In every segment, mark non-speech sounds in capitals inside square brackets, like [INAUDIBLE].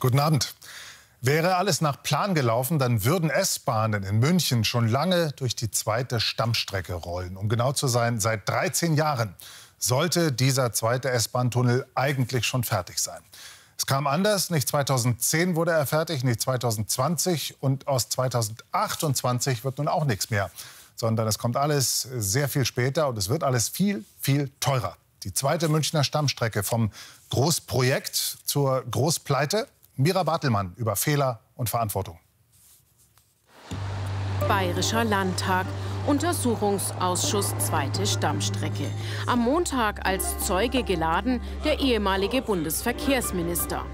Guten Abend. Wäre alles nach Plan gelaufen, dann würden S-Bahnen in München schon lange durch die zweite Stammstrecke rollen. Um genau zu sein, seit 13 Jahren sollte dieser zweite S-Bahn-Tunnel eigentlich schon fertig sein. Es kam anders. Nicht 2010 wurde er fertig, nicht 2020 und aus 2028 wird nun auch nichts mehr, sondern es kommt alles sehr viel später und es wird alles viel, viel teurer. Die zweite Münchner Stammstrecke vom Großprojekt zur Großpleite Mira Bartelmann über Fehler und Verantwortung. Bayerischer Landtag. Untersuchungsausschuss zweite Stammstrecke. Am Montag als Zeuge geladen der ehemalige Bundesverkehrsminister.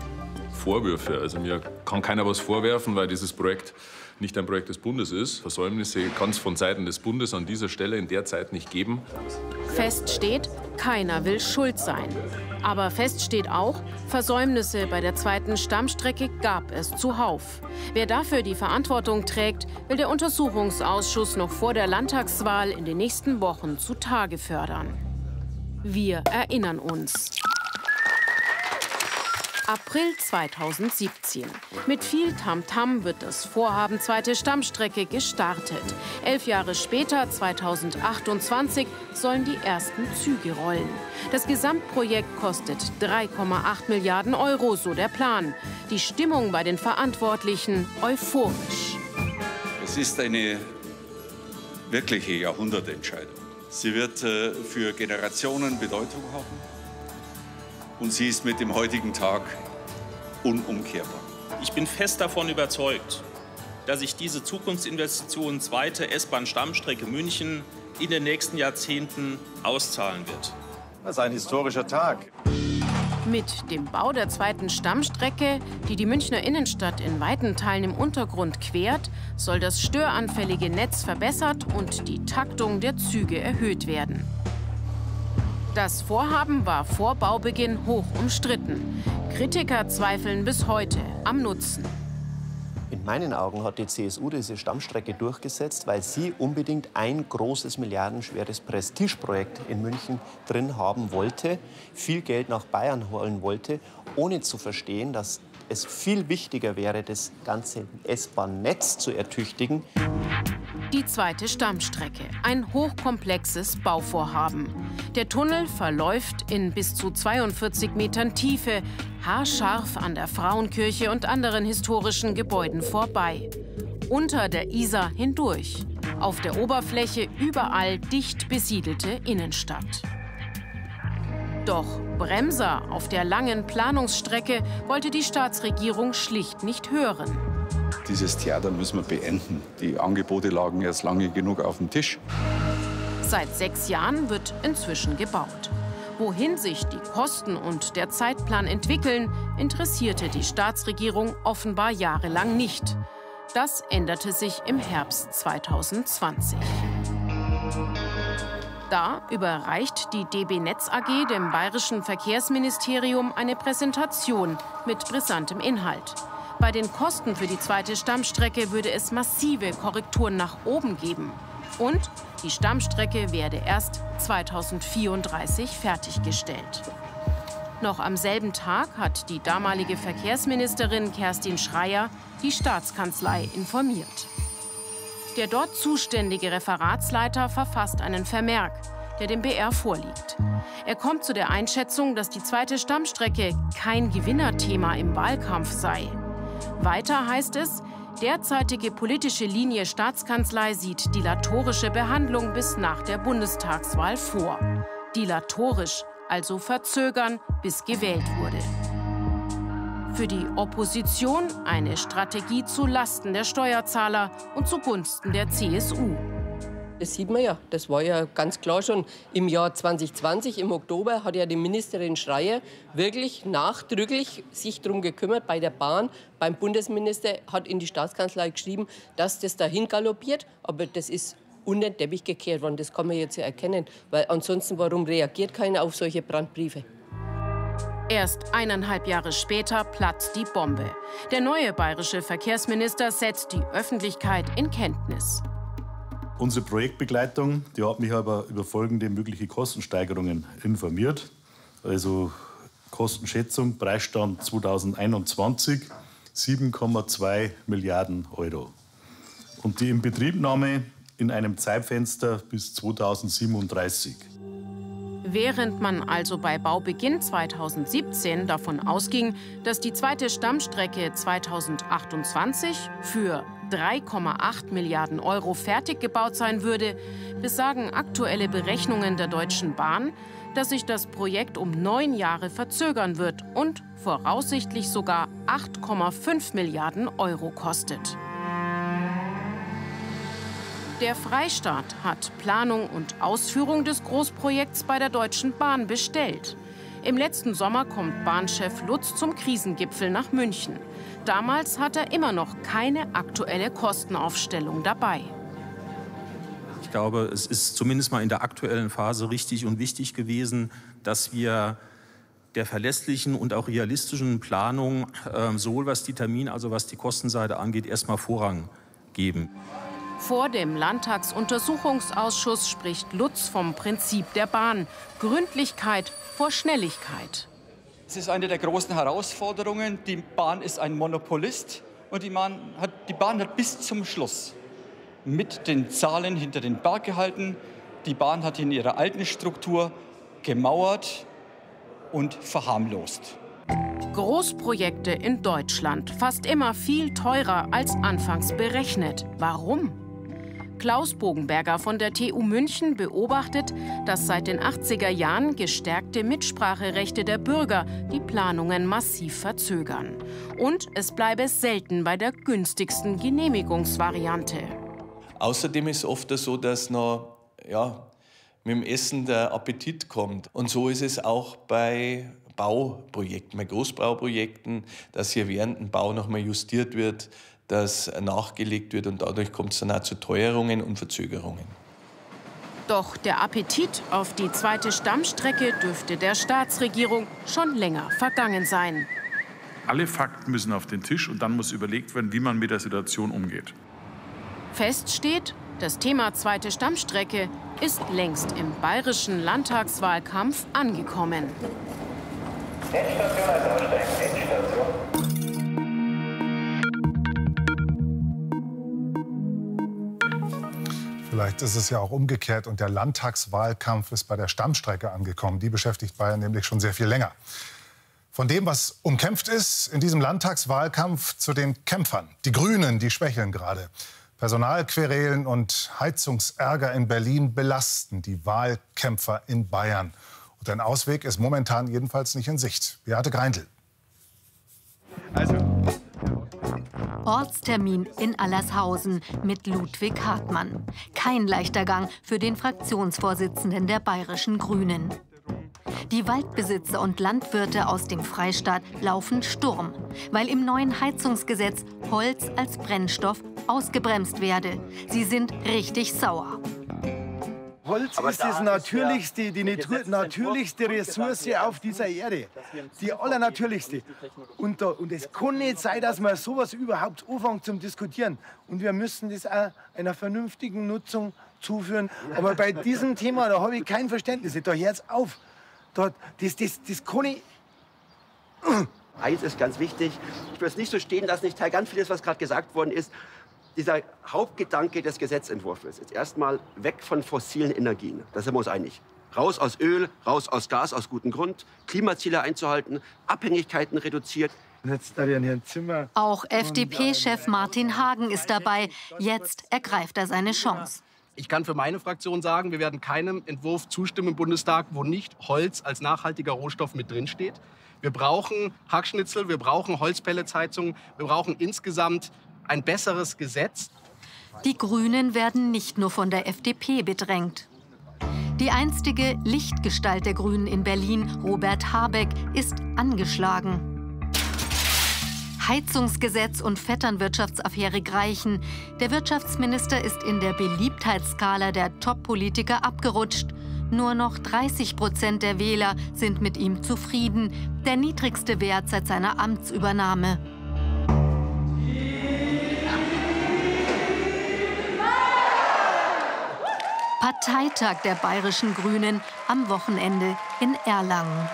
Vorwürfe. Also mir kann keiner was vorwerfen, weil dieses Projekt nicht ein Projekt des Bundes ist. Versäumnisse kann es von Seiten des Bundes an dieser Stelle in der Zeit nicht geben. Fest steht, keiner will schuld sein. Aber fest steht auch, Versäumnisse bei der zweiten Stammstrecke gab es zuhauf. Wer dafür die Verantwortung trägt, will der Untersuchungsausschuss noch vor der Landtagswahl in den nächsten Wochen zutage fördern. Wir erinnern uns. April 2017. Mit viel Tamtam -Tam wird das Vorhaben zweite Stammstrecke gestartet. Elf Jahre später, 2028, sollen die ersten Züge rollen. Das Gesamtprojekt kostet 3,8 Milliarden Euro, so der Plan. Die Stimmung bei den Verantwortlichen euphorisch. Es ist eine wirkliche Jahrhundertentscheidung. Sie wird äh, für Generationen Bedeutung haben und sie ist mit dem heutigen Tag unumkehrbar. Ich bin fest davon überzeugt, dass sich diese Zukunftsinvestition zweite S-Bahn-Stammstrecke München in den nächsten Jahrzehnten auszahlen wird. Das ist ein historischer Tag. Mit dem Bau der zweiten Stammstrecke, die die Münchner Innenstadt in weiten Teilen im Untergrund quert, soll das störanfällige Netz verbessert und die Taktung der Züge erhöht werden. Das Vorhaben war vor Baubeginn hoch umstritten. Kritiker zweifeln bis heute am Nutzen. In meinen Augen hat die CSU diese Stammstrecke durchgesetzt, weil sie unbedingt ein großes, milliardenschweres Prestigeprojekt in München drin haben wollte, viel Geld nach Bayern holen wollte, ohne zu verstehen, dass es viel wichtiger wäre, das ganze S-Bahn-Netz zu ertüchtigen. Die zweite Stammstrecke, ein hochkomplexes Bauvorhaben. Der Tunnel verläuft in bis zu 42 Metern Tiefe, haarscharf an der Frauenkirche und anderen historischen Gebäuden vorbei. Unter der Isar hindurch. Auf der Oberfläche überall dicht besiedelte Innenstadt. Doch Bremser auf der langen Planungsstrecke wollte die Staatsregierung schlicht nicht hören. Dieses Theater müssen wir beenden. Die Angebote lagen erst lange genug auf dem Tisch. Seit sechs Jahren wird inzwischen gebaut. Wohin sich die Kosten und der Zeitplan entwickeln, interessierte die Staatsregierung offenbar jahrelang nicht. Das änderte sich im Herbst 2020. Da überreicht die DB Netz AG dem Bayerischen Verkehrsministerium eine Präsentation mit brisantem Inhalt. Bei den Kosten für die zweite Stammstrecke würde es massive Korrekturen nach oben geben. Und die Stammstrecke werde erst 2034 fertiggestellt. Noch am selben Tag hat die damalige Verkehrsministerin Kerstin Schreier die Staatskanzlei informiert. Der dort zuständige Referatsleiter verfasst einen Vermerk, der dem BR vorliegt. Er kommt zu der Einschätzung, dass die zweite Stammstrecke kein Gewinnerthema im Wahlkampf sei. Weiter heißt es, derzeitige politische Linie Staatskanzlei sieht dilatorische Behandlung bis nach der Bundestagswahl vor. Dilatorisch, also verzögern, bis gewählt wurde. Für die Opposition eine Strategie zu Lasten der Steuerzahler und zugunsten der CSU. Das sieht man ja. Das war ja ganz klar schon im Jahr 2020, im Oktober, hat ja die Ministerin Schreier wirklich nachdrücklich sich darum gekümmert bei der Bahn. Beim Bundesminister hat in die Staatskanzlei geschrieben, dass das dahin galoppiert. Aber das ist unter den Teppich gekehrt worden. Das kann man jetzt ja erkennen. Weil ansonsten, warum reagiert keiner auf solche Brandbriefe? Erst eineinhalb Jahre später platzt die Bombe. Der neue bayerische Verkehrsminister setzt die Öffentlichkeit in Kenntnis. Unsere Projektbegleitung die hat mich aber über folgende mögliche Kostensteigerungen informiert. Also Kostenschätzung, Preisstand 2021 7,2 Milliarden Euro. Und die Inbetriebnahme in einem Zeitfenster bis 2037. Während man also bei Baubeginn 2017 davon ausging, dass die zweite Stammstrecke 2028 für 3,8 Milliarden Euro fertig gebaut sein würde, besagen aktuelle Berechnungen der Deutschen Bahn, dass sich das Projekt um neun Jahre verzögern wird und voraussichtlich sogar 8,5 Milliarden Euro kostet. Der Freistaat hat Planung und Ausführung des Großprojekts bei der Deutschen Bahn bestellt. Im letzten Sommer kommt Bahnchef Lutz zum Krisengipfel nach München. Damals hat er immer noch keine aktuelle Kostenaufstellung dabei. Ich glaube, es ist zumindest mal in der aktuellen Phase richtig und wichtig gewesen, dass wir der verlässlichen und auch realistischen Planung, äh, sowohl was die Termin- als auch was die Kostenseite angeht, erstmal Vorrang geben. Vor dem Landtagsuntersuchungsausschuss spricht Lutz vom Prinzip der Bahn. Gründlichkeit vor Schnelligkeit. Es ist eine der großen Herausforderungen. Die Bahn ist ein Monopolist und die Bahn hat, die Bahn hat bis zum Schluss mit den Zahlen hinter den Berg gehalten. Die Bahn hat in ihrer alten Struktur gemauert und verharmlost. Großprojekte in Deutschland fast immer viel teurer als anfangs berechnet. Warum? Klaus Bogenberger von der TU München beobachtet, dass seit den 80er Jahren gestärkte Mitspracherechte der Bürger die Planungen massiv verzögern. Und es bleibe selten bei der günstigsten Genehmigungsvariante. Außerdem ist oft so, dass noch ja, mit dem Essen der Appetit kommt. Und so ist es auch bei Bauprojekten, bei Großbauprojekten, dass hier während dem Bau nochmal justiert wird, dass nachgelegt wird und dadurch kommt es dann auch zu Teuerungen und Verzögerungen. Doch der Appetit auf die zweite Stammstrecke dürfte der Staatsregierung schon länger vergangen sein. Alle Fakten müssen auf den Tisch und dann muss überlegt werden, wie man mit der Situation umgeht. Fest steht, das Thema zweite Stammstrecke ist längst im bayerischen Landtagswahlkampf angekommen. Endstation als Aussteigen, Endstation. Vielleicht ist es ja auch umgekehrt und der Landtagswahlkampf ist bei der Stammstrecke angekommen. Die beschäftigt Bayern nämlich schon sehr viel länger. Von dem, was umkämpft ist in diesem Landtagswahlkampf, zu den Kämpfern. Die Grünen, die schwächeln gerade. Personalquerelen und Heizungsärger in Berlin belasten die Wahlkämpfer in Bayern. Und ein Ausweg ist momentan jedenfalls nicht in Sicht. Beate Greindl. Also, Ortstermin in Allershausen mit Ludwig Hartmann. Kein leichter Gang für den Fraktionsvorsitzenden der Bayerischen Grünen. Die Waldbesitzer und Landwirte aus dem Freistaat laufen Sturm, weil im neuen Heizungsgesetz Holz als Brennstoff ausgebremst werde. Sie sind richtig sauer. Holz Aber ist das natürlichste, ja die natürlichste Ressource auf dieser Erde. Die allernatürlichste. Und, da, und es kann nicht sein, dass man sowas überhaupt anfängt zum Diskutieren. Und wir müssen das auch einer vernünftigen Nutzung zuführen. Aber bei [LAUGHS] diesem Thema, da habe ich kein Verständnis. Da hört es auf. Da, das, das, das kann ich... Eins ist ganz wichtig. Ich will es nicht so stehen lassen. Ich teile ganz vieles, was gerade gesagt worden ist dieser Hauptgedanke des Gesetzentwurfs ist erstmal weg von fossilen Energien. Da sind wir uns einig. Raus aus Öl, raus aus Gas aus gutem Grund, Klimaziele einzuhalten, Abhängigkeiten reduziert. Auch FDP-Chef Martin Hagen ist dabei. Jetzt ergreift er seine Chance. Ich kann für meine Fraktion sagen, wir werden keinem Entwurf zustimmen im Bundestag, wo nicht Holz als nachhaltiger Rohstoff mit drin steht. Wir brauchen Hackschnitzel, wir brauchen Holzpelletsheizungen, wir brauchen insgesamt ein besseres Gesetz. Die Grünen werden nicht nur von der FDP bedrängt. Die einstige Lichtgestalt der Grünen in Berlin, Robert Habeck, ist angeschlagen. Heizungsgesetz und Vetternwirtschaftsaffäre greichen. Der Wirtschaftsminister ist in der Beliebtheitsskala der Top-Politiker abgerutscht. Nur noch 30 Prozent der Wähler sind mit ihm zufrieden, der niedrigste Wert seit seiner Amtsübernahme. Parteitag der bayerischen Grünen am Wochenende in Erlangen.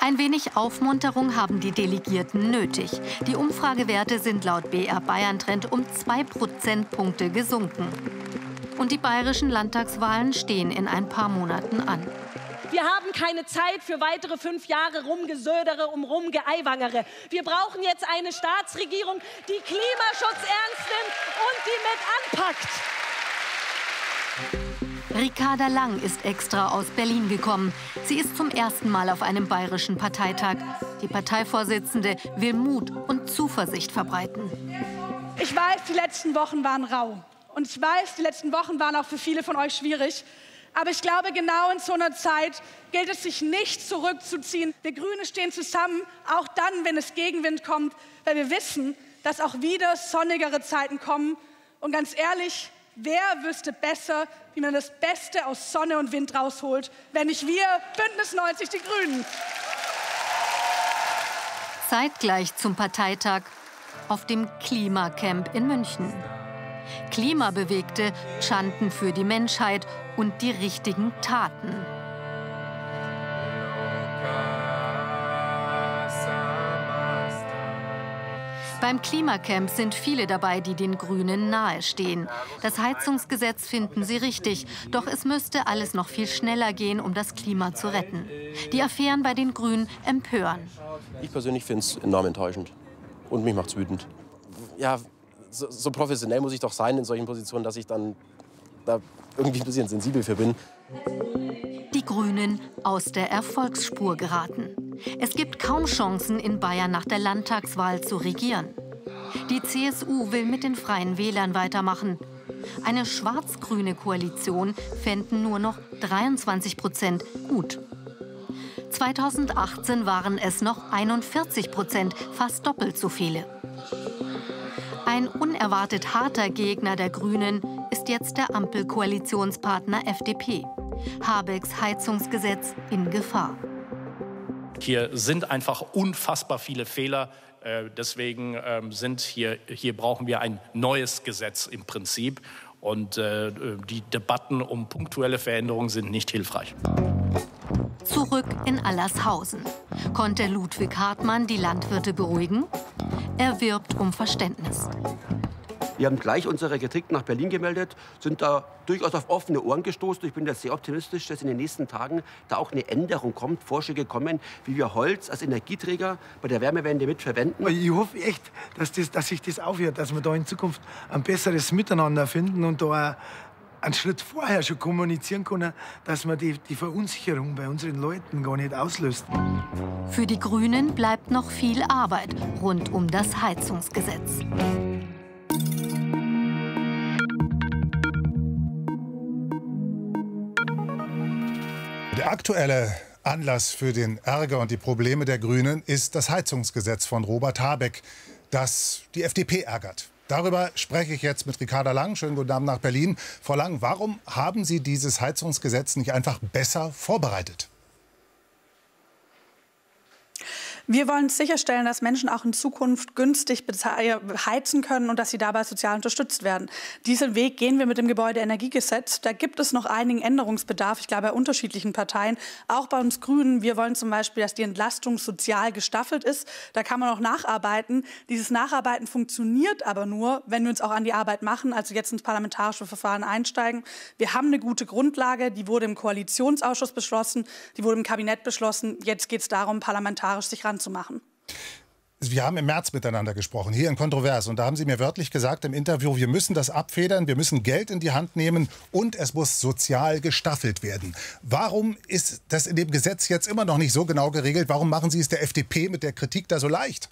Ein wenig Aufmunterung haben die Delegierten nötig. Die Umfragewerte sind laut BR Bayern Trend um zwei Prozentpunkte gesunken. Und die bayerischen Landtagswahlen stehen in ein paar Monaten an. Wir haben keine Zeit für weitere fünf Jahre Rumgesödere um Rumgeeiwangere. Wir brauchen jetzt eine Staatsregierung, die Klimaschutz ernst nimmt und die mit anpackt. Ricarda Lang ist extra aus Berlin gekommen. Sie ist zum ersten Mal auf einem bayerischen Parteitag. Die Parteivorsitzende will Mut und Zuversicht verbreiten. Ich weiß, die letzten Wochen waren rau. Und ich weiß, die letzten Wochen waren auch für viele von euch schwierig. Aber ich glaube, genau in so einer Zeit gilt es, sich nicht zurückzuziehen. Wir Grüne stehen zusammen, auch dann, wenn es Gegenwind kommt, weil wir wissen, dass auch wieder sonnigere Zeiten kommen. Und ganz ehrlich, wer wüsste besser, wie man das Beste aus Sonne und Wind rausholt, wenn nicht wir, Bündnis 90, die Grünen. Zeitgleich zum Parteitag auf dem Klimacamp in München. Klimabewegte chanten für die Menschheit und die richtigen Taten. Beim Klimacamp sind viele dabei, die den Grünen nahestehen. Das Heizungsgesetz finden sie richtig, doch es müsste alles noch viel schneller gehen, um das Klima zu retten. Die Affären bei den Grünen empören. Ich persönlich finde es enorm enttäuschend und mich macht es wütend. Ja, so, so professionell muss ich doch sein in solchen Positionen, dass ich dann da irgendwie ein bisschen sensibel für bin. Die Grünen aus der Erfolgsspur geraten. Es gibt kaum Chancen, in Bayern nach der Landtagswahl zu regieren. Die CSU will mit den Freien Wählern weitermachen. Eine schwarz-grüne Koalition fänden nur noch 23 Prozent gut. 2018 waren es noch 41 Prozent, fast doppelt so viele. Ein unerwartet harter Gegner der Grünen ist jetzt der Ampelkoalitionspartner FDP. Habecks Heizungsgesetz in Gefahr. Hier sind einfach unfassbar viele Fehler. Äh, deswegen ähm, sind hier, hier brauchen wir ein neues Gesetz im Prinzip. Und äh, die Debatten um punktuelle Veränderungen sind nicht hilfreich. Zurück in Allershausen. Konnte Ludwig Hartmann die Landwirte beruhigen? Er wirbt um Verständnis. Wir haben gleich unsere Kritik nach Berlin gemeldet, sind da durchaus auf offene Ohren gestoßen. Ich bin da sehr optimistisch, dass in den nächsten Tagen da auch eine Änderung kommt, Vorschläge kommen, wie wir Holz als Energieträger bei der Wärmewende mitverwenden. Ich hoffe echt, dass, das, dass sich das aufhört, dass wir da in Zukunft ein besseres Miteinander finden und da einen Schritt vorher schon kommunizieren können, dass man die, die Verunsicherung bei unseren Leuten gar nicht auslöst. Für die Grünen bleibt noch viel Arbeit rund um das Heizungsgesetz. Der aktuelle Anlass für den Ärger und die Probleme der Grünen ist das Heizungsgesetz von Robert Habeck, das die FDP ärgert. Darüber spreche ich jetzt mit Ricarda Lang. Schönen guten Abend nach Berlin. Frau Lang, warum haben Sie dieses Heizungsgesetz nicht einfach besser vorbereitet? Wir wollen sicherstellen, dass Menschen auch in Zukunft günstig heizen können und dass sie dabei sozial unterstützt werden. Diesen Weg gehen wir mit dem Gebäudeenergiegesetz. Da gibt es noch einigen Änderungsbedarf, ich glaube bei unterschiedlichen Parteien, auch bei uns Grünen. Wir wollen zum Beispiel, dass die Entlastung sozial gestaffelt ist. Da kann man auch nacharbeiten. Dieses Nacharbeiten funktioniert aber nur, wenn wir uns auch an die Arbeit machen, also jetzt ins parlamentarische Verfahren einsteigen. Wir haben eine gute Grundlage, die wurde im Koalitionsausschuss beschlossen, die wurde im Kabinett beschlossen. Jetzt geht es darum, parlamentarisch sich ran zu machen. Wir haben im März miteinander gesprochen, hier in Kontrovers. Und da haben Sie mir wörtlich gesagt im Interview, wir müssen das abfedern, wir müssen Geld in die Hand nehmen und es muss sozial gestaffelt werden. Warum ist das in dem Gesetz jetzt immer noch nicht so genau geregelt? Warum machen Sie es der FDP mit der Kritik da so leicht?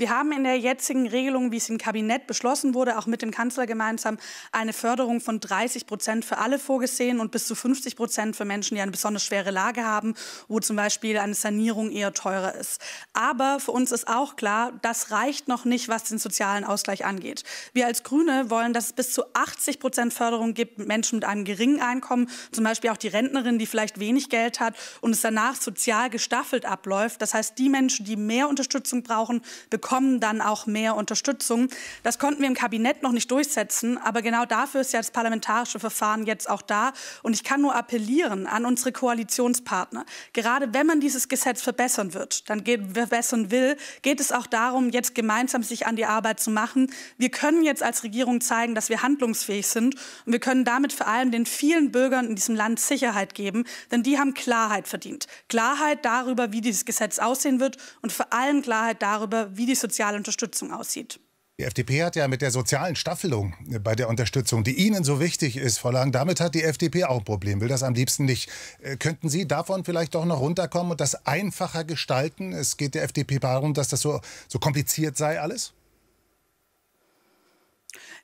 Wir haben in der jetzigen Regelung, wie es im Kabinett beschlossen wurde, auch mit dem Kanzler gemeinsam, eine Förderung von 30 Prozent für alle vorgesehen und bis zu 50 Prozent für Menschen, die eine besonders schwere Lage haben, wo zum Beispiel eine Sanierung eher teurer ist. Aber für uns ist auch klar, das reicht noch nicht, was den sozialen Ausgleich angeht. Wir als Grüne wollen, dass es bis zu 80 Prozent Förderung gibt mit Menschen mit einem geringen Einkommen, zum Beispiel auch die Rentnerin, die vielleicht wenig Geld hat und es danach sozial gestaffelt abläuft. Das heißt, die Menschen, die mehr Unterstützung brauchen, bekommen bekommen dann auch mehr Unterstützung. Das konnten wir im Kabinett noch nicht durchsetzen, aber genau dafür ist ja das parlamentarische Verfahren jetzt auch da. Und ich kann nur appellieren an unsere Koalitionspartner. Gerade wenn man dieses Gesetz verbessern wird, dann verbessern will, geht es auch darum, jetzt gemeinsam sich an die Arbeit zu machen. Wir können jetzt als Regierung zeigen, dass wir handlungsfähig sind und wir können damit vor allem den vielen Bürgern in diesem Land Sicherheit geben, denn die haben Klarheit verdient. Klarheit darüber, wie dieses Gesetz aussehen wird und vor allem Klarheit darüber, wie die soziale Unterstützung aussieht. Die FDP hat ja mit der sozialen Staffelung bei der Unterstützung, die Ihnen so wichtig ist, Frau Lang, damit hat die FDP auch ein Problem, will das am liebsten nicht. Äh, könnten Sie davon vielleicht doch noch runterkommen und das einfacher gestalten? Es geht der FDP darum, dass das so, so kompliziert sei alles?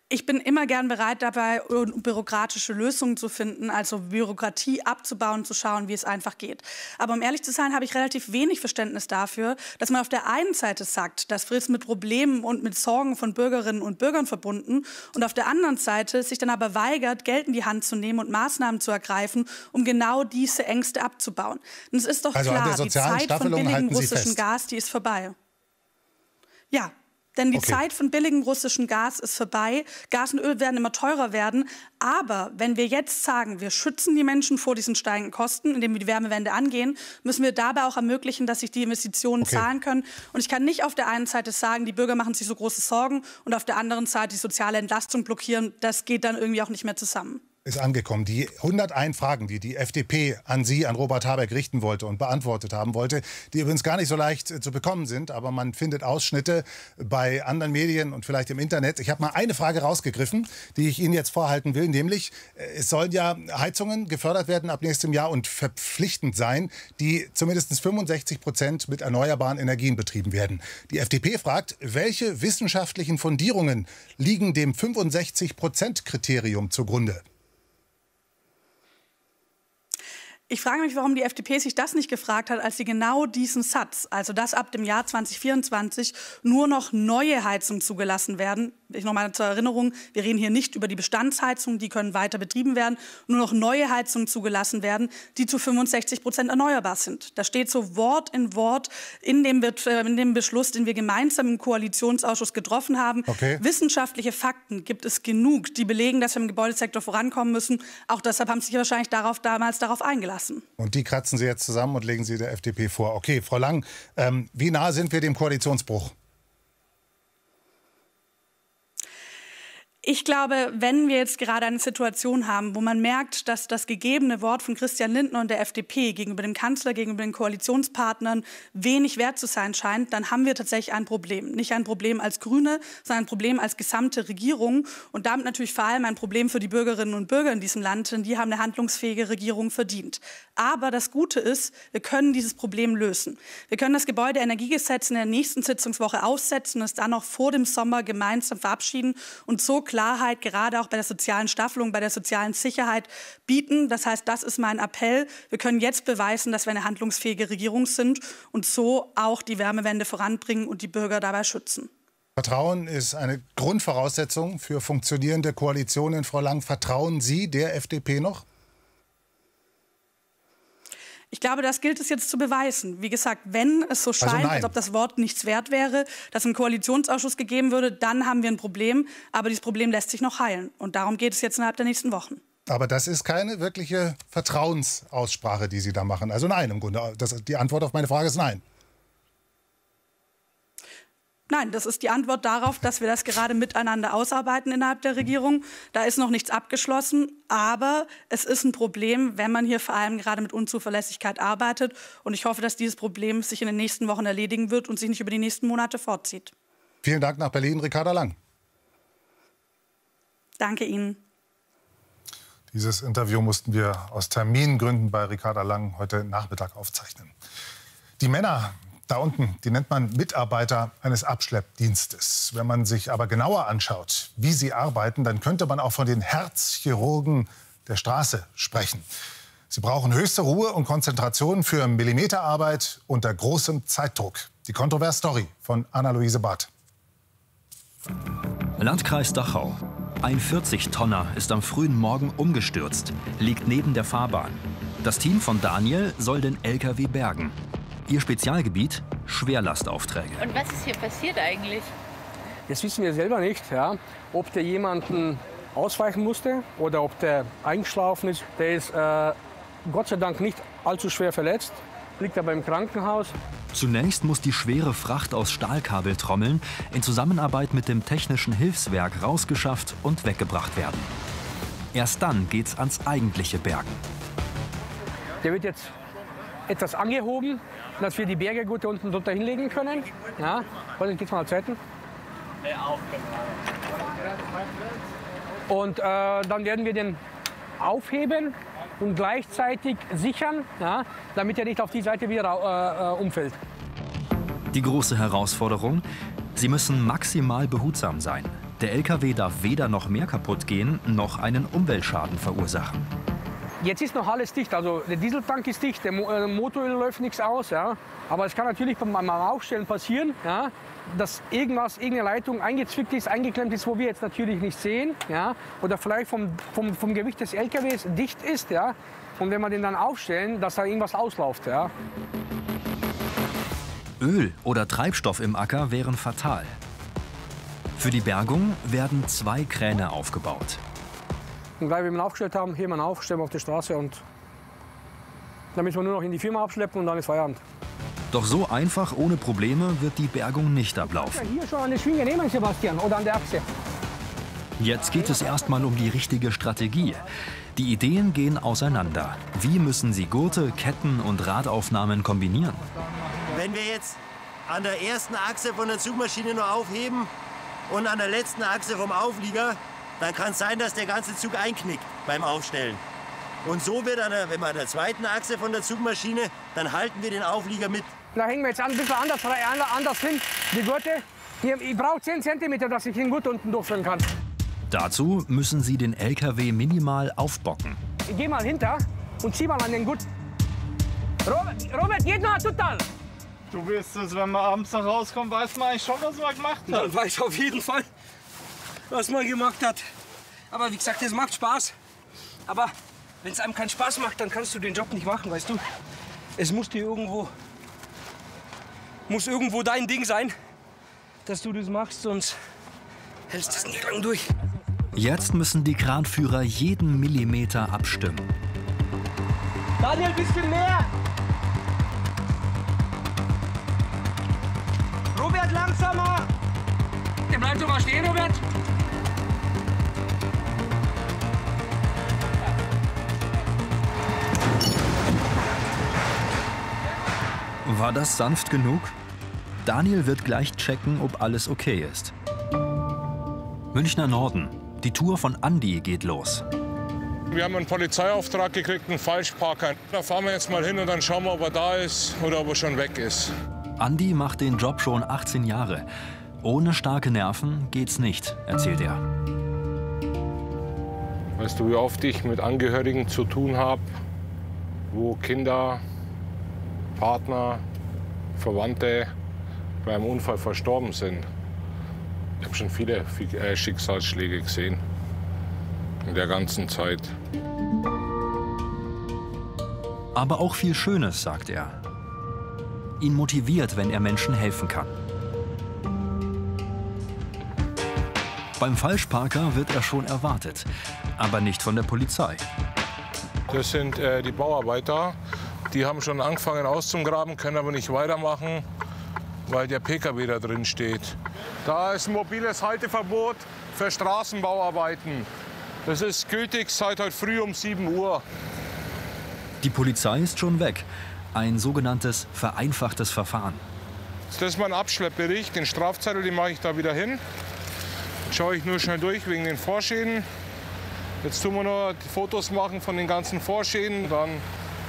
Ich bin immer gern bereit, dabei bürokratische Lösungen zu finden, also Bürokratie abzubauen, zu schauen, wie es einfach geht. Aber um ehrlich zu sein, habe ich relativ wenig Verständnis dafür, dass man auf der einen Seite sagt, das ist mit Problemen und mit Sorgen von Bürgerinnen und Bürgern verbunden und auf der anderen Seite sich dann aber weigert, Geld in die Hand zu nehmen und Maßnahmen zu ergreifen, um genau diese Ängste abzubauen. Und es ist doch also klar, die Zeit von billigem russischen Gas, die ist vorbei. Ja, denn die okay. Zeit von billigem russischen Gas ist vorbei. Gas und Öl werden immer teurer werden. Aber wenn wir jetzt sagen, wir schützen die Menschen vor diesen steigenden Kosten, indem wir die Wärmewende angehen, müssen wir dabei auch ermöglichen, dass sich die Investitionen okay. zahlen können. Und ich kann nicht auf der einen Seite sagen, die Bürger machen sich so große Sorgen und auf der anderen Seite die soziale Entlastung blockieren. Das geht dann irgendwie auch nicht mehr zusammen ist angekommen. Die 101 Fragen, die die FDP an Sie, an Robert Habeck richten wollte und beantwortet haben wollte, die übrigens gar nicht so leicht äh, zu bekommen sind, aber man findet Ausschnitte bei anderen Medien und vielleicht im Internet. Ich habe mal eine Frage rausgegriffen, die ich Ihnen jetzt vorhalten will, nämlich äh, es sollen ja Heizungen gefördert werden ab nächstem Jahr und verpflichtend sein, die zumindest 65 Prozent mit erneuerbaren Energien betrieben werden. Die FDP fragt, welche wissenschaftlichen Fundierungen liegen dem 65 Prozent Kriterium zugrunde? Ich frage mich, warum die FDP sich das nicht gefragt hat, als sie genau diesen Satz, also dass ab dem Jahr 2024 nur noch neue Heizungen zugelassen werden, ich noch mal zur Erinnerung, wir reden hier nicht über die Bestandsheizungen, die können weiter betrieben werden, nur noch neue Heizungen zugelassen werden, die zu 65 Prozent erneuerbar sind. Das steht so Wort in Wort in dem, äh, in dem Beschluss, den wir gemeinsam im Koalitionsausschuss getroffen haben. Okay. Wissenschaftliche Fakten gibt es genug, die belegen, dass wir im Gebäudesektor vorankommen müssen. Auch deshalb haben Sie sich wahrscheinlich darauf, damals darauf eingelassen. Und die kratzen Sie jetzt zusammen und legen Sie der FDP vor. Okay, Frau Lang, ähm, wie nah sind wir dem Koalitionsbruch? Ich glaube, wenn wir jetzt gerade eine Situation haben, wo man merkt, dass das gegebene Wort von Christian Lindner und der FDP gegenüber dem Kanzler, gegenüber den Koalitionspartnern wenig wert zu sein scheint, dann haben wir tatsächlich ein Problem. Nicht ein Problem als Grüne, sondern ein Problem als gesamte Regierung und damit natürlich vor allem ein Problem für die Bürgerinnen und Bürger in diesem Land, denn die haben eine handlungsfähige Regierung verdient. Aber das Gute ist, wir können dieses Problem lösen. Wir können das Gebäudeenergiegesetz in der nächsten Sitzungswoche aussetzen und es dann noch vor dem Sommer gemeinsam verabschieden und so Klarheit gerade auch bei der sozialen Staffelung, bei der sozialen Sicherheit bieten. Das heißt, das ist mein Appell. Wir können jetzt beweisen, dass wir eine handlungsfähige Regierung sind und so auch die Wärmewende voranbringen und die Bürger dabei schützen. Vertrauen ist eine Grundvoraussetzung für funktionierende Koalitionen. Frau Lang, vertrauen Sie der FDP noch? Ich glaube, das gilt es jetzt zu beweisen. Wie gesagt, wenn es so also scheint, also als ob das Wort nichts wert wäre, dass ein Koalitionsausschuss gegeben würde, dann haben wir ein Problem. Aber dieses Problem lässt sich noch heilen. Und darum geht es jetzt innerhalb der nächsten Wochen. Aber das ist keine wirkliche Vertrauensaussprache, die Sie da machen. Also nein, im Grunde. Das, die Antwort auf meine Frage ist nein. Nein, das ist die Antwort darauf, dass wir das gerade miteinander ausarbeiten innerhalb der Regierung. Da ist noch nichts abgeschlossen, aber es ist ein Problem, wenn man hier vor allem gerade mit Unzuverlässigkeit arbeitet. Und ich hoffe, dass dieses Problem sich in den nächsten Wochen erledigen wird und sich nicht über die nächsten Monate fortzieht. Vielen Dank nach Berlin, Ricarda Lang. Danke Ihnen. Dieses Interview mussten wir aus Termingründen bei Ricarda Lang heute Nachmittag aufzeichnen. Die Männer da unten, die nennt man Mitarbeiter eines Abschleppdienstes. Wenn man sich aber genauer anschaut, wie sie arbeiten, dann könnte man auch von den Herzchirurgen der Straße sprechen. Sie brauchen höchste Ruhe und Konzentration für Millimeterarbeit unter großem Zeitdruck. Die Kontrovers-Story von Anna-Luise Barth. Landkreis Dachau. Ein 40-Tonner ist am frühen Morgen umgestürzt, liegt neben der Fahrbahn. Das Team von Daniel soll den LKW bergen. Ihr Spezialgebiet? Schwerlastaufträge. Und was ist hier passiert eigentlich? Das wissen wir selber nicht, ja. ob der jemanden ausweichen musste oder ob der eingeschlafen ist. Der ist äh, Gott sei Dank nicht allzu schwer verletzt, liegt aber im Krankenhaus. Zunächst muss die schwere Fracht aus Stahlkabeltrommeln in Zusammenarbeit mit dem Technischen Hilfswerk rausgeschafft und weggebracht werden. Erst dann geht's ans eigentliche Bergen. Der wird jetzt etwas angehoben, dass wir die Berge gut unten drunter hinlegen können. Ja, warte, geht's mal Zeiten. Und äh, dann werden wir den aufheben und gleichzeitig sichern, ja, damit er nicht auf die Seite wieder äh, umfällt. Die große Herausforderung, sie müssen maximal behutsam sein. Der LKW darf weder noch mehr kaputt gehen, noch einen Umweltschaden verursachen. Jetzt ist noch alles dicht. Also der Dieseltank ist dicht, der äh, Motoröl läuft nichts aus. Ja. Aber es kann natürlich beim Aufstellen passieren, ja, dass irgendwas, irgendeine Leitung eingezwickt ist, eingeklemmt ist, wo wir jetzt natürlich nicht sehen. Ja. Oder vielleicht vom, vom, vom Gewicht des LKWs dicht ist. Ja. Und wenn wir den dann aufstellen, dass da irgendwas ausläuft. Ja. Öl oder Treibstoff im Acker wären fatal. Für die Bergung werden zwei Kräne aufgebaut. Und gleich, wie wir ihn aufgestellt haben, heben wir ihn auf, stellen wir auf die Straße und dann müssen wir nur noch in die Firma abschleppen und dann ist Feierabend. Doch so einfach, ohne Probleme, wird die Bergung nicht ablaufen. Hier schon an der Schwinge nehmen, Sebastian, oder an der Achse. Jetzt geht es erstmal um die richtige Strategie. Die Ideen gehen auseinander. Wie müssen Sie Gurte, Ketten und Radaufnahmen kombinieren? Wenn wir jetzt an der ersten Achse von der Zugmaschine nur aufheben und an der letzten Achse vom Auflieger, dann kann es sein, dass der ganze Zug einknickt beim Aufstellen. Und so wird, an der, wenn wir an der zweiten Achse von der Zugmaschine, dann halten wir den Auflieger mit. Da hängen wir jetzt ein bisschen anders, anders hin, die Gurte. Hier, ich brauche 10 cm, dass ich den Gurt unten durchführen kann. Dazu müssen Sie den LKW minimal aufbocken. Ich gehe mal hinter und zieh mal an den Gurt. Robert, Robert geht noch total. Du wirst es, wenn man abends noch rauskommt, weiß man eigentlich schon, was man gemacht hat. Man weiß auf jeden Fall, was man gemacht hat. Aber wie gesagt, es macht Spaß. Aber wenn es einem keinen Spaß macht, dann kannst du den Job nicht machen, weißt du? Es muss dir irgendwo, muss irgendwo dein Ding sein, dass du das machst, sonst hältst du es nicht lang durch. Jetzt müssen die Kranführer jeden Millimeter abstimmen. Daniel, bisschen mehr! Robert, langsamer! Der bleibt doch mal stehen, Robert! War das sanft genug? Daniel wird gleich checken, ob alles okay ist. Münchner Norden. Die Tour von Andi geht los. Wir haben einen Polizeiauftrag gekriegt, einen Falschparker. Da fahren wir jetzt mal hin und dann schauen wir, ob er da ist oder ob er schon weg ist. Andi macht den Job schon 18 Jahre. Ohne starke Nerven geht's nicht, erzählt er. Weißt du, wie oft ich mit Angehörigen zu tun habe, wo Kinder, Partner, Verwandte beim Unfall verstorben sind? Ich habe schon viele äh, Schicksalsschläge gesehen in der ganzen Zeit. Aber auch viel Schönes, sagt er. Ihn motiviert, wenn er Menschen helfen kann. Beim Falschparker wird er schon erwartet, aber nicht von der Polizei. Das sind äh, die Bauarbeiter. Die haben schon angefangen auszugraben, können aber nicht weitermachen, weil der PKW da drin steht. Da ist ein mobiles Halteverbot für Straßenbauarbeiten. Das ist gültig seit heute früh um 7 Uhr. Die Polizei ist schon weg. Ein sogenanntes vereinfachtes Verfahren. Das ist mein Abschleppbericht. Den Strafzettel den mache ich da wieder hin. Schaue ich nur schnell durch wegen den Vorschäden. Jetzt tun wir nur die Fotos machen von den ganzen Vorschäden. Dann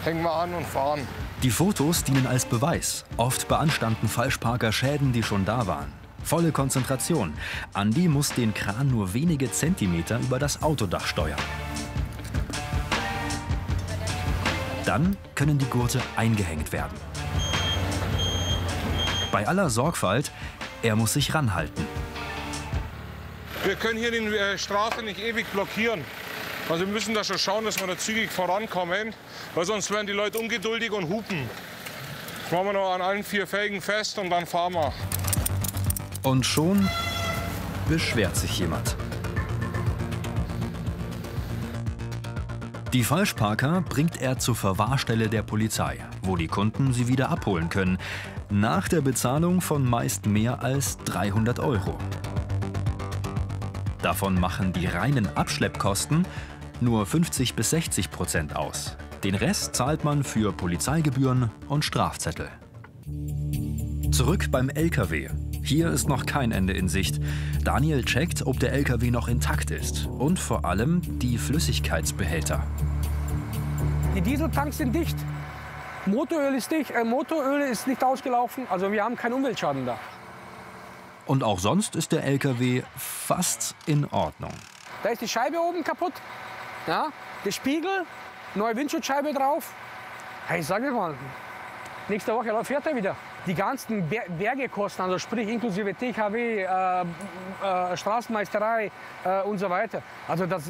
hängen wir an und fahren. Die Fotos dienen als Beweis. Oft beanstanden Falschparker Schäden, die schon da waren. Volle Konzentration. Andi muss den Kran nur wenige Zentimeter über das Autodach steuern. Dann können die Gurte eingehängt werden. Bei aller Sorgfalt, er muss sich ranhalten. Wir können hier die äh, Straße nicht ewig blockieren. Also wir müssen da schon schauen, dass wir da zügig vorankommen, weil sonst werden die Leute ungeduldig und hupen. machen wir noch an allen vier Felgen fest und dann fahren wir. Und schon beschwert sich jemand. Die Falschparker bringt er zur Verwahrstelle der Polizei, wo die Kunden sie wieder abholen können. Nach der Bezahlung von meist mehr als 300 Euro. Davon machen die reinen Abschleppkosten nur 50 bis 60 Prozent aus. Den Rest zahlt man für Polizeigebühren und Strafzettel. Zurück beim LKW. Hier ist noch kein Ende in Sicht. Daniel checkt, ob der LKW noch intakt ist und vor allem die Flüssigkeitsbehälter. Die Dieseltanks sind dicht. Motoröl ist dicht, äh, Motoröl ist nicht ausgelaufen, also wir haben keinen Umweltschaden da. Und auch sonst ist der LKW fast in Ordnung. Da ist die Scheibe oben kaputt, ja, der Spiegel, neue Windschutzscheibe drauf. Hey, ich sage mal, nächste Woche fährt er wieder. Die ganzen Ber Bergekosten, also sprich inklusive THW, äh, äh, Straßenmeisterei äh, und so weiter. Also das,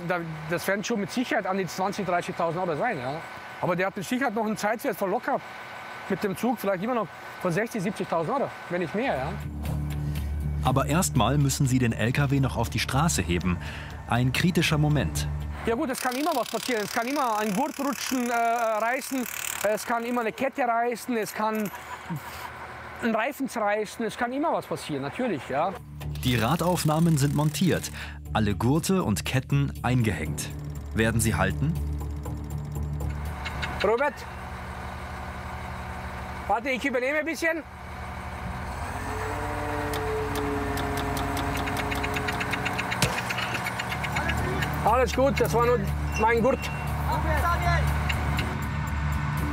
das werden schon mit Sicherheit an die 20.000, 30.000 Euro sein. Ja. Aber der hat mit Sicherheit noch einen Zeitwert von locker mit dem Zug vielleicht immer noch von 60.000, 70.000 Euro, wenn nicht mehr. Ja. Aber erstmal müssen sie den LKW noch auf die Straße heben. Ein kritischer Moment. Ja gut, es kann immer was passieren. Es kann immer ein Gurt rutschen, äh, reißen, es kann immer eine Kette reißen, es kann ein Reifen zerreißen, es kann immer was passieren, natürlich, ja. Die Radaufnahmen sind montiert, alle Gurte und Ketten eingehängt. Werden sie halten? Robert, warte, ich übernehme ein bisschen. Alles gut, das war nur mein Gurt.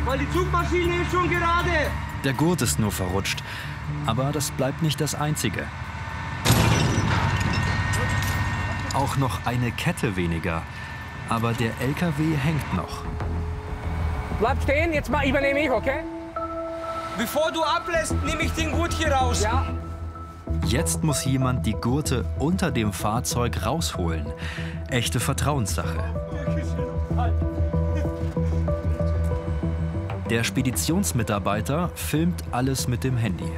Weil die Zugmaschine ist schon gerade. Der Gurt ist nur verrutscht. Aber das bleibt nicht das Einzige. Auch noch eine Kette weniger. Aber der LKW hängt noch. Bleib stehen, jetzt mal übernehme ich, okay? Bevor du ablässt, nehme ich den Gurt hier raus. Ja. Jetzt muss jemand die Gurte unter dem Fahrzeug rausholen. Echte Vertrauenssache. Der Speditionsmitarbeiter filmt alles mit dem Handy.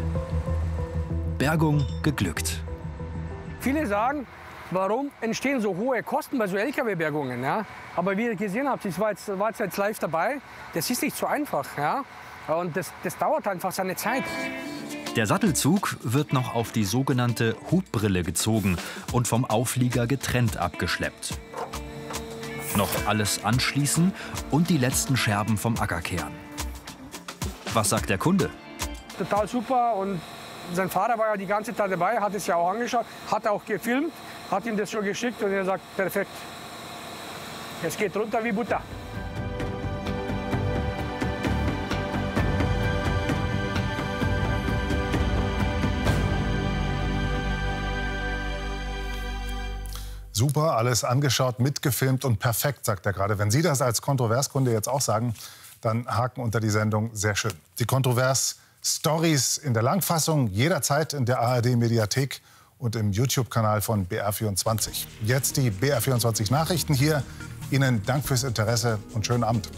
Bergung geglückt. Viele sagen, warum entstehen so hohe Kosten bei so Lkw-Bergungen? Ja? Aber wie ihr gesehen habt, ich war jetzt, war jetzt live dabei, das ist nicht so einfach. Ja? Und das, das dauert einfach seine Zeit. Der Sattelzug wird noch auf die sogenannte Hubbrille gezogen und vom Auflieger getrennt abgeschleppt. Noch alles anschließen und die letzten Scherben vom Acker kehren. Was sagt der Kunde? Total super und sein Vater war ja die ganze Zeit dabei, hat es ja auch angeschaut, hat auch gefilmt, hat ihm das schon geschickt und er sagt, perfekt, es geht runter wie Butter. Super, alles angeschaut, mitgefilmt und perfekt, sagt er gerade. Wenn Sie das als Kontroverskunde jetzt auch sagen, dann Haken unter die Sendung. Sehr schön. Die Kontrovers-Stories in der Langfassung jederzeit in der ARD-Mediathek und im YouTube-Kanal von BR24. Jetzt die BR24 Nachrichten hier. Ihnen Dank fürs Interesse und schönen Abend.